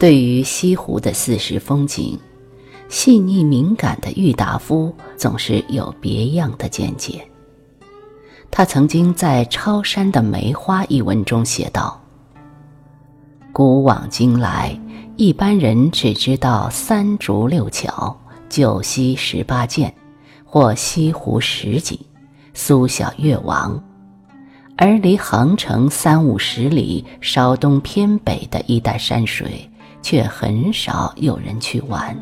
对于西湖的四时风景，细腻敏感的郁达夫总是有别样的见解。他曾经在《超山的梅花》一文中写道：“古往今来，一般人只知道三竹六桥、九溪十八涧，或西湖十景、苏小月王，而离杭城三五十里稍东偏北的一带山水，却很少有人去玩。”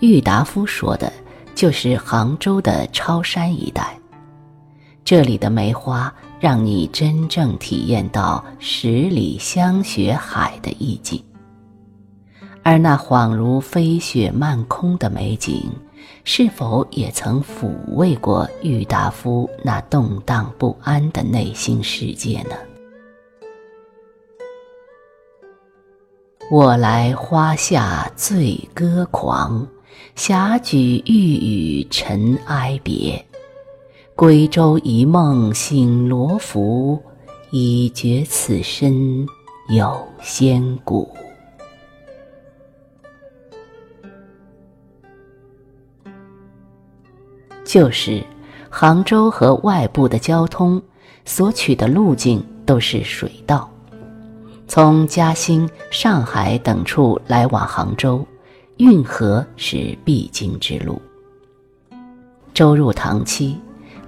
郁达夫说的。就是杭州的超山一带，这里的梅花让你真正体验到十里香雪海的意境，而那恍如飞雪漫空的美景，是否也曾抚慰过郁达夫那动荡不安的内心世界呢？我来花下醉歌狂。霞举玉宇尘埃别，归舟一梦醒罗浮，已觉此身有仙骨。就是杭州和外部的交通所取的路径都是水道，从嘉兴、上海等处来往杭州。运河是必经之路。舟入塘期，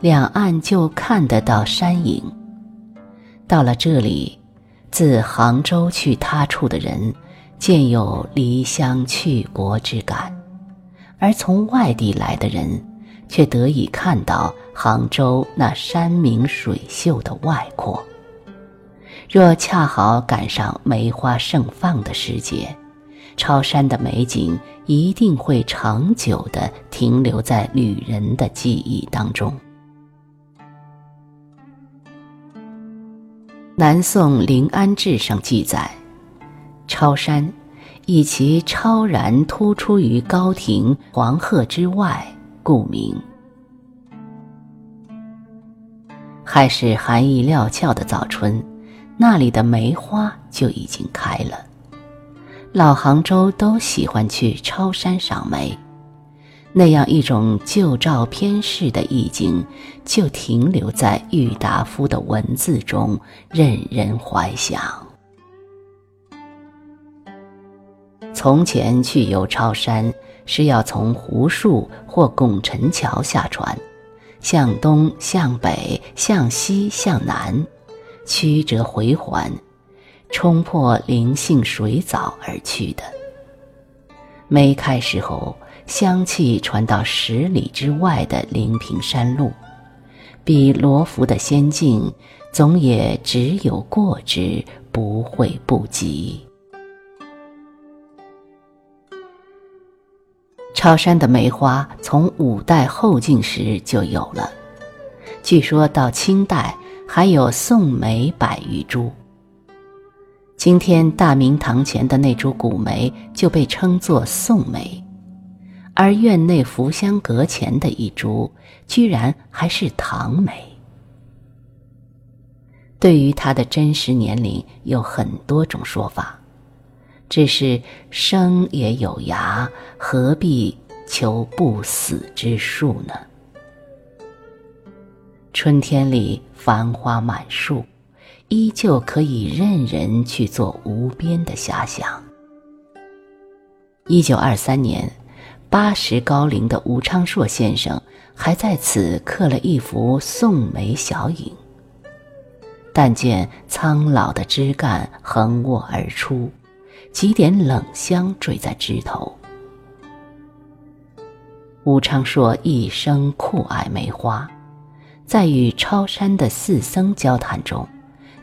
两岸就看得到山影。到了这里，自杭州去他处的人，渐有离乡去国之感；而从外地来的人，却得以看到杭州那山明水秀的外廓。若恰好赶上梅花盛放的时节。超山的美景一定会长久地停留在旅人的记忆当中。南宋临安志上记载，超山以其超然突出于高亭黄鹤之外，故名。还是寒意料峭的早春，那里的梅花就已经开了。老杭州都喜欢去超山赏梅，那样一种旧照片式的意境，就停留在郁达夫的文字中，任人怀想。从前去游超山，是要从湖树或拱辰桥下船，向东、向北、向西、向南，曲折回环。冲破灵性水藻而去的。梅开时候，香气传到十里之外的临平山路，比罗浮的仙境，总也只有过之，不会不及。超山的梅花从五代后晋时就有了，据说到清代还有宋梅百余株。今天大明堂前的那株古梅就被称作宋梅，而院内福香阁前的一株居然还是唐梅。对于它的真实年龄有很多种说法，只是生也有涯，何必求不死之术呢？春天里繁花满树。依旧可以任人去做无边的遐想。一九二三年，八十高龄的吴昌硕先生还在此刻了一幅宋梅小影。但见苍老的枝干横卧而出，几点冷香坠在枝头。吴昌硕一生酷爱梅花，在与超山的四僧交谈中。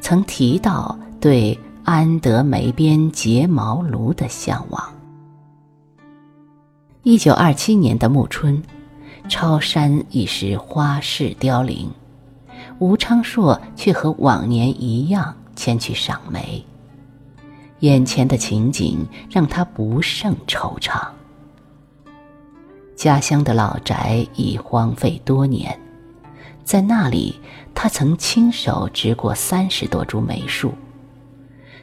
曾提到对安德梅边睫毛庐的向往。一九二七年的暮春，超山已是花市凋零，吴昌硕却和往年一样前去赏梅。眼前的情景让他不胜惆怅。家乡的老宅已荒废多年。在那里，他曾亲手植过三十多株梅树，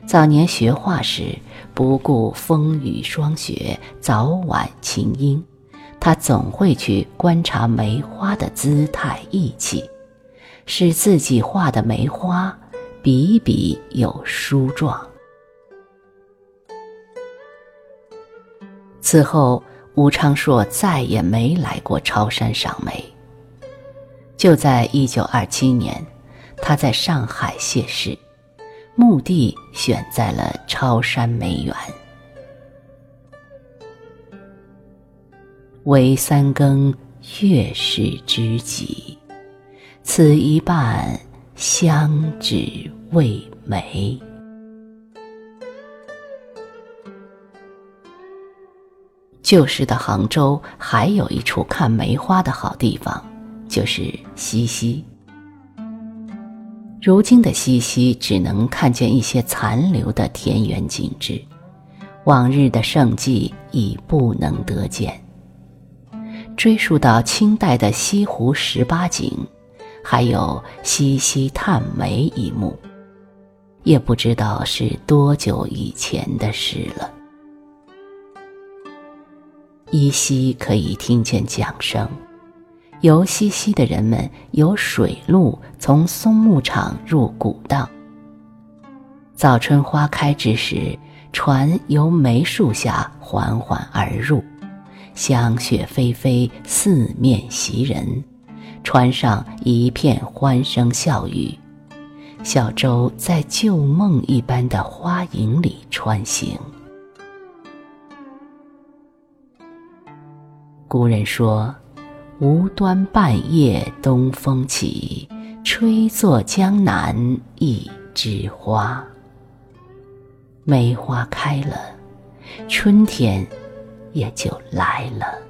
早年学画时，不顾风雨霜雪，早晚晴阴，他总会去观察梅花的姿态意气，使自己画的梅花笔笔有书状。此后，吴昌硕再也没来过超山赏梅。就在一九二七年，他在上海谢世。墓地选在了超山梅园。唯三更月是知己，此一半相只为梅。旧时的杭州还有一处看梅花的好地方，就是西溪。如今的西溪只能看见一些残留的田园景致，往日的盛迹已不能得见。追溯到清代的西湖十八景，还有西溪探梅一幕，也不知道是多久以前的事了。依稀可以听见桨声。游西溪的人们由水路从松木场入古道。早春花开之时，船由梅树下缓缓而入，香雪霏霏，四面袭人，船上一片欢声笑语，小舟在旧梦一般的花影里穿行。古人说。无端半夜东风起，吹作江南一枝花。梅花开了，春天也就来了。